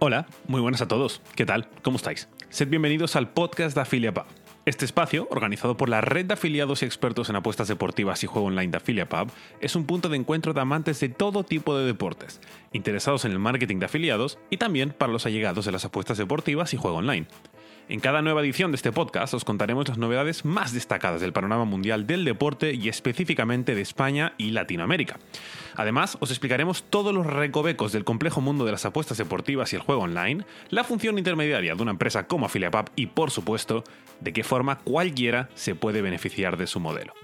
Hola, muy buenas a todos. ¿Qué tal? ¿Cómo estáis? Sed bienvenidos al podcast de AffiliaPub. Este espacio, organizado por la red de afiliados y expertos en apuestas deportivas y juego online de AffiliaPub, es un punto de encuentro de amantes de todo tipo de deportes, interesados en el marketing de afiliados y también para los allegados de las apuestas deportivas y juego online. En cada nueva edición de este podcast os contaremos las novedades más destacadas del panorama mundial del deporte y específicamente de España y Latinoamérica. Además, os explicaremos todos los recovecos del complejo mundo de las apuestas deportivas y el juego online, la función intermediaria de una empresa como AffiliaPub y, por supuesto, de qué forma cualquiera se puede beneficiar de su modelo.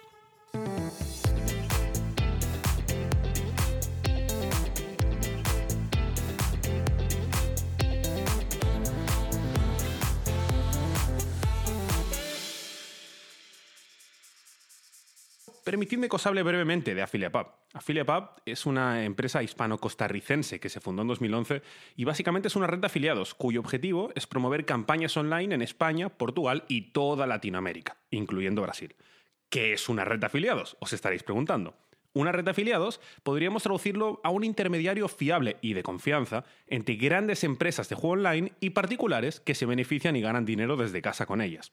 Permitidme que os hable brevemente de AffiliaPub. AffiliaPub es una empresa hispano-costarricense que se fundó en 2011 y básicamente es una red de afiliados cuyo objetivo es promover campañas online en España, Portugal y toda Latinoamérica, incluyendo Brasil. ¿Qué es una red de afiliados? Os estaréis preguntando. Una red de afiliados podríamos traducirlo a un intermediario fiable y de confianza entre grandes empresas de juego online y particulares que se benefician y ganan dinero desde casa con ellas.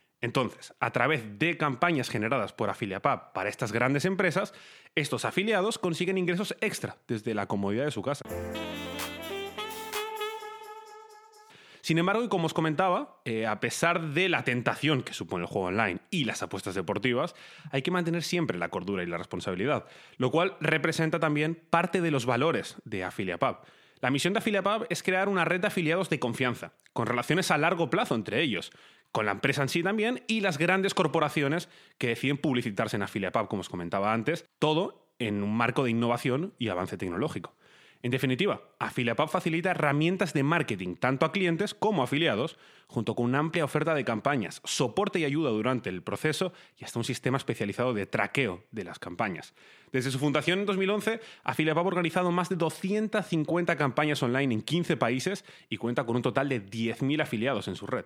Entonces, a través de campañas generadas por AffiliaPub para estas grandes empresas, estos afiliados consiguen ingresos extra desde la comodidad de su casa. Sin embargo, y como os comentaba, eh, a pesar de la tentación que supone el juego online y las apuestas deportivas, hay que mantener siempre la cordura y la responsabilidad, lo cual representa también parte de los valores de AffiliaPub. La misión de AffiliaPub es crear una red de afiliados de confianza, con relaciones a largo plazo entre ellos, con la empresa en sí también y las grandes corporaciones que deciden publicitarse en AffiliaPub, como os comentaba antes, todo en un marco de innovación y avance tecnológico. En definitiva, AffiliaPub facilita herramientas de marketing tanto a clientes como a afiliados, junto con una amplia oferta de campañas, soporte y ayuda durante el proceso y hasta un sistema especializado de traqueo de las campañas. Desde su fundación en 2011, AffiliaPub ha organizado más de 250 campañas online en 15 países y cuenta con un total de 10.000 afiliados en su red.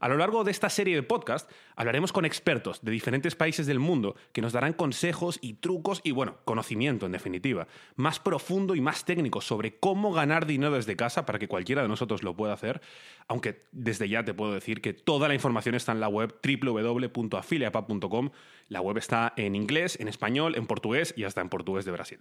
A lo largo de esta serie de podcast hablaremos con expertos de diferentes países del mundo que nos darán consejos y trucos y, bueno, conocimiento en definitiva, más profundo y más técnico sobre cómo ganar dinero desde casa para que cualquiera de nosotros lo pueda hacer, aunque desde ya te puedo decir que toda la información está en la web www.afiliapub.com. La web está en inglés, en español, en portugués y hasta en portugués de Brasil.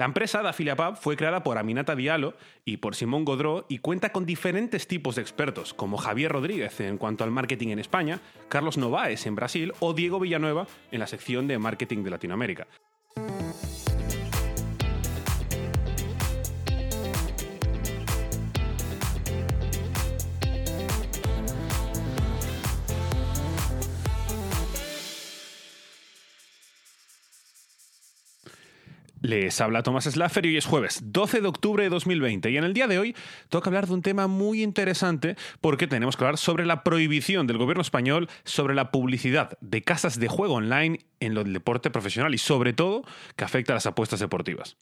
La empresa de AffiliaPub fue creada por Aminata Diallo y por Simón Godró y cuenta con diferentes tipos de expertos, como Javier Rodríguez en cuanto al marketing en España, Carlos Novaes en Brasil o Diego Villanueva en la sección de marketing de Latinoamérica. Les habla Tomás Slaffer y hoy es jueves 12 de octubre de 2020 y en el día de hoy toca hablar de un tema muy interesante porque tenemos que hablar sobre la prohibición del gobierno español sobre la publicidad de casas de juego online en lo del deporte profesional y sobre todo que afecta a las apuestas deportivas.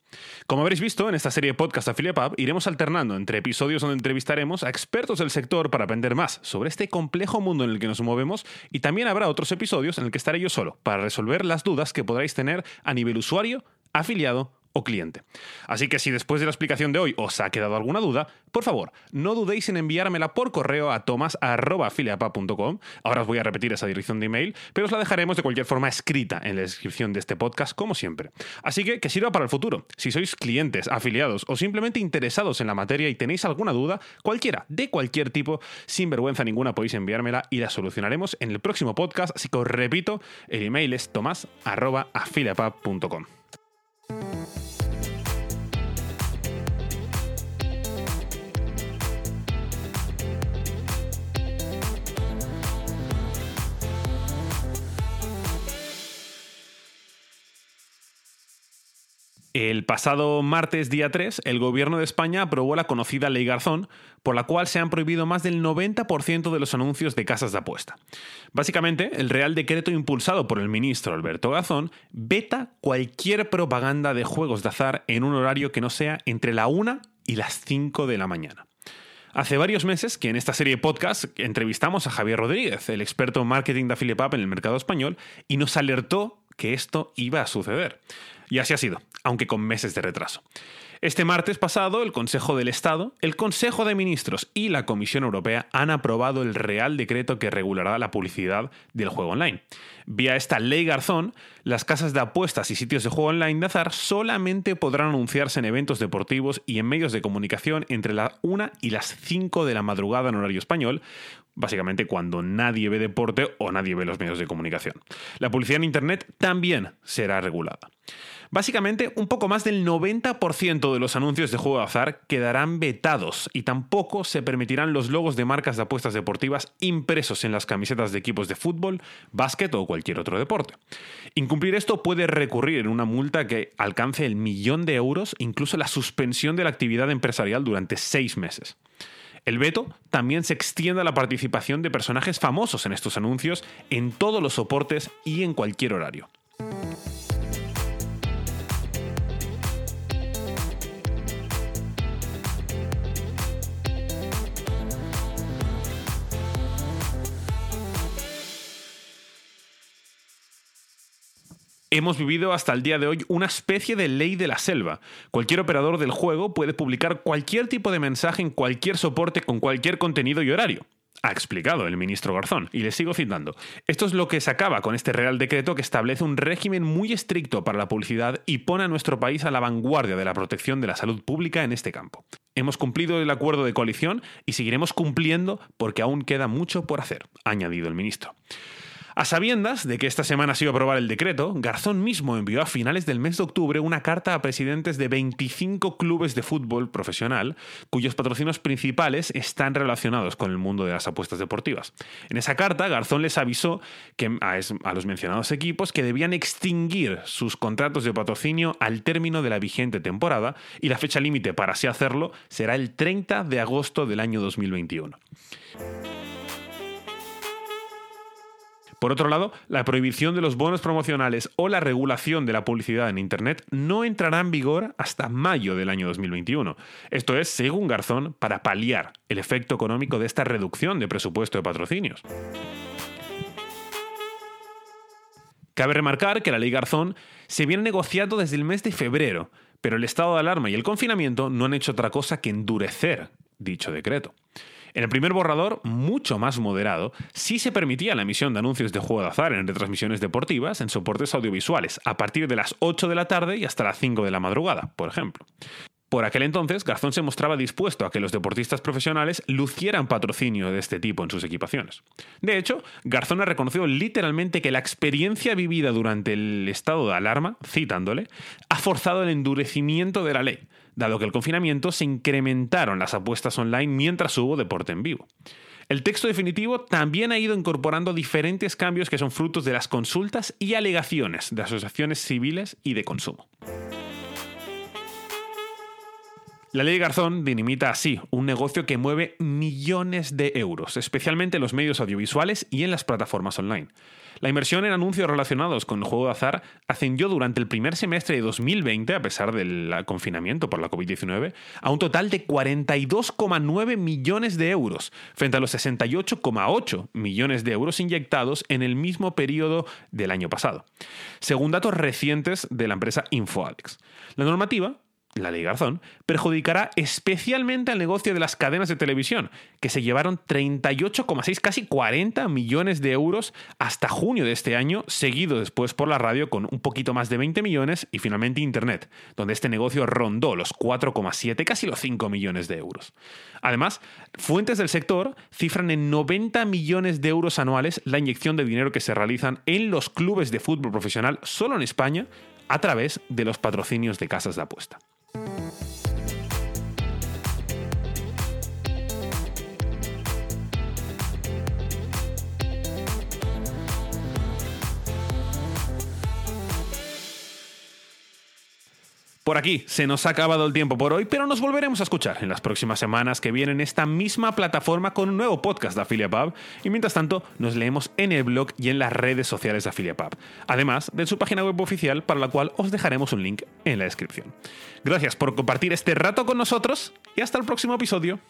Como habréis visto en esta serie de podcast Pub, iremos alternando entre episodios donde entrevistaremos a expertos del sector para aprender más sobre este complejo mundo en el que nos movemos y también habrá otros episodios en el que estaré yo solo para resolver las dudas que podráis tener a nivel usuario afiliado o cliente. Así que si después de la explicación de hoy os ha quedado alguna duda, por favor, no dudéis en enviármela por correo a tomas.afiliapa.com. Ahora os voy a repetir esa dirección de email, pero os la dejaremos de cualquier forma escrita en la descripción de este podcast, como siempre. Así que que sirva para el futuro. Si sois clientes, afiliados o simplemente interesados en la materia y tenéis alguna duda, cualquiera, de cualquier tipo, sin vergüenza ninguna podéis enviármela y la solucionaremos en el próximo podcast. Así que os repito, el email es tomas.afiliapa.com. Thank you. El pasado martes día 3, el gobierno de España aprobó la conocida Ley Garzón, por la cual se han prohibido más del 90% de los anuncios de casas de apuesta. Básicamente, el Real Decreto impulsado por el ministro Alberto Garzón veta cualquier propaganda de juegos de azar en un horario que no sea entre la 1 y las 5 de la mañana. Hace varios meses que en esta serie de podcast entrevistamos a Javier Rodríguez, el experto en marketing de Affiliate Pub en el mercado español, y nos alertó que esto iba a suceder. Y así ha sido, aunque con meses de retraso. Este martes pasado, el Consejo del Estado, el Consejo de Ministros y la Comisión Europea han aprobado el Real Decreto que regulará la publicidad del juego online. Vía esta ley Garzón, las casas de apuestas y sitios de juego online de azar solamente podrán anunciarse en eventos deportivos y en medios de comunicación entre las 1 y las 5 de la madrugada en horario español, básicamente cuando nadie ve deporte o nadie ve los medios de comunicación. La publicidad en Internet también será regulada. Básicamente, un poco más del 90% de los anuncios de juego de azar quedarán vetados y tampoco se permitirán los logos de marcas de apuestas deportivas impresos en las camisetas de equipos de fútbol, básquet o cualquier otro deporte. Incumplir esto puede recurrir en una multa que alcance el millón de euros, incluso la suspensión de la actividad empresarial durante seis meses. El veto también se extiende a la participación de personajes famosos en estos anuncios en todos los soportes y en cualquier horario. Hemos vivido hasta el día de hoy una especie de ley de la selva. Cualquier operador del juego puede publicar cualquier tipo de mensaje en cualquier soporte con cualquier contenido y horario. Ha explicado el ministro Garzón, y le sigo citando. Esto es lo que se acaba con este Real Decreto que establece un régimen muy estricto para la publicidad y pone a nuestro país a la vanguardia de la protección de la salud pública en este campo. Hemos cumplido el acuerdo de coalición y seguiremos cumpliendo porque aún queda mucho por hacer, ha añadido el ministro. A sabiendas de que esta semana se iba a aprobar el decreto, Garzón mismo envió a finales del mes de octubre una carta a presidentes de 25 clubes de fútbol profesional cuyos patrocinios principales están relacionados con el mundo de las apuestas deportivas. En esa carta, Garzón les avisó que a, los mencionados equipos que debían extinguir sus contratos de patrocinio al término de la vigente temporada y la fecha límite para así hacerlo será el 30 de agosto del año 2021. Por otro lado, la prohibición de los bonos promocionales o la regulación de la publicidad en Internet no entrará en vigor hasta mayo del año 2021. Esto es, según Garzón, para paliar el efecto económico de esta reducción de presupuesto de patrocinios. Cabe remarcar que la ley Garzón se viene negociando desde el mes de febrero, pero el estado de alarma y el confinamiento no han hecho otra cosa que endurecer dicho decreto. En el primer borrador, mucho más moderado, sí se permitía la emisión de anuncios de juego de azar en retransmisiones deportivas en soportes audiovisuales, a partir de las 8 de la tarde y hasta las 5 de la madrugada, por ejemplo. Por aquel entonces, Garzón se mostraba dispuesto a que los deportistas profesionales lucieran patrocinio de este tipo en sus equipaciones. De hecho, Garzón ha reconocido literalmente que la experiencia vivida durante el estado de alarma, citándole, ha forzado el endurecimiento de la ley, dado que el confinamiento se incrementaron las apuestas online mientras hubo deporte en vivo. El texto definitivo también ha ido incorporando diferentes cambios que son frutos de las consultas y alegaciones de asociaciones civiles y de consumo. La ley Garzón dinamita así un negocio que mueve millones de euros, especialmente en los medios audiovisuales y en las plataformas online. La inversión en anuncios relacionados con el juego de azar ascendió durante el primer semestre de 2020, a pesar del confinamiento por la COVID-19, a un total de 42,9 millones de euros, frente a los 68,8 millones de euros inyectados en el mismo periodo del año pasado, según datos recientes de la empresa InfoAlex. La normativa la ley Garzón, perjudicará especialmente al negocio de las cadenas de televisión, que se llevaron 38,6, casi 40 millones de euros hasta junio de este año, seguido después por la radio con un poquito más de 20 millones y finalmente Internet, donde este negocio rondó los 4,7, casi los 5 millones de euros. Además, fuentes del sector cifran en 90 millones de euros anuales la inyección de dinero que se realizan en los clubes de fútbol profesional solo en España a través de los patrocinios de casas de apuesta. Por aquí se nos ha acabado el tiempo por hoy, pero nos volveremos a escuchar en las próximas semanas que vienen en esta misma plataforma con un nuevo podcast de AfiliaPub y mientras tanto nos leemos en el blog y en las redes sociales de AfiliaPub, además de su página web oficial para la cual os dejaremos un link en la descripción. Gracias por compartir este rato con nosotros y hasta el próximo episodio.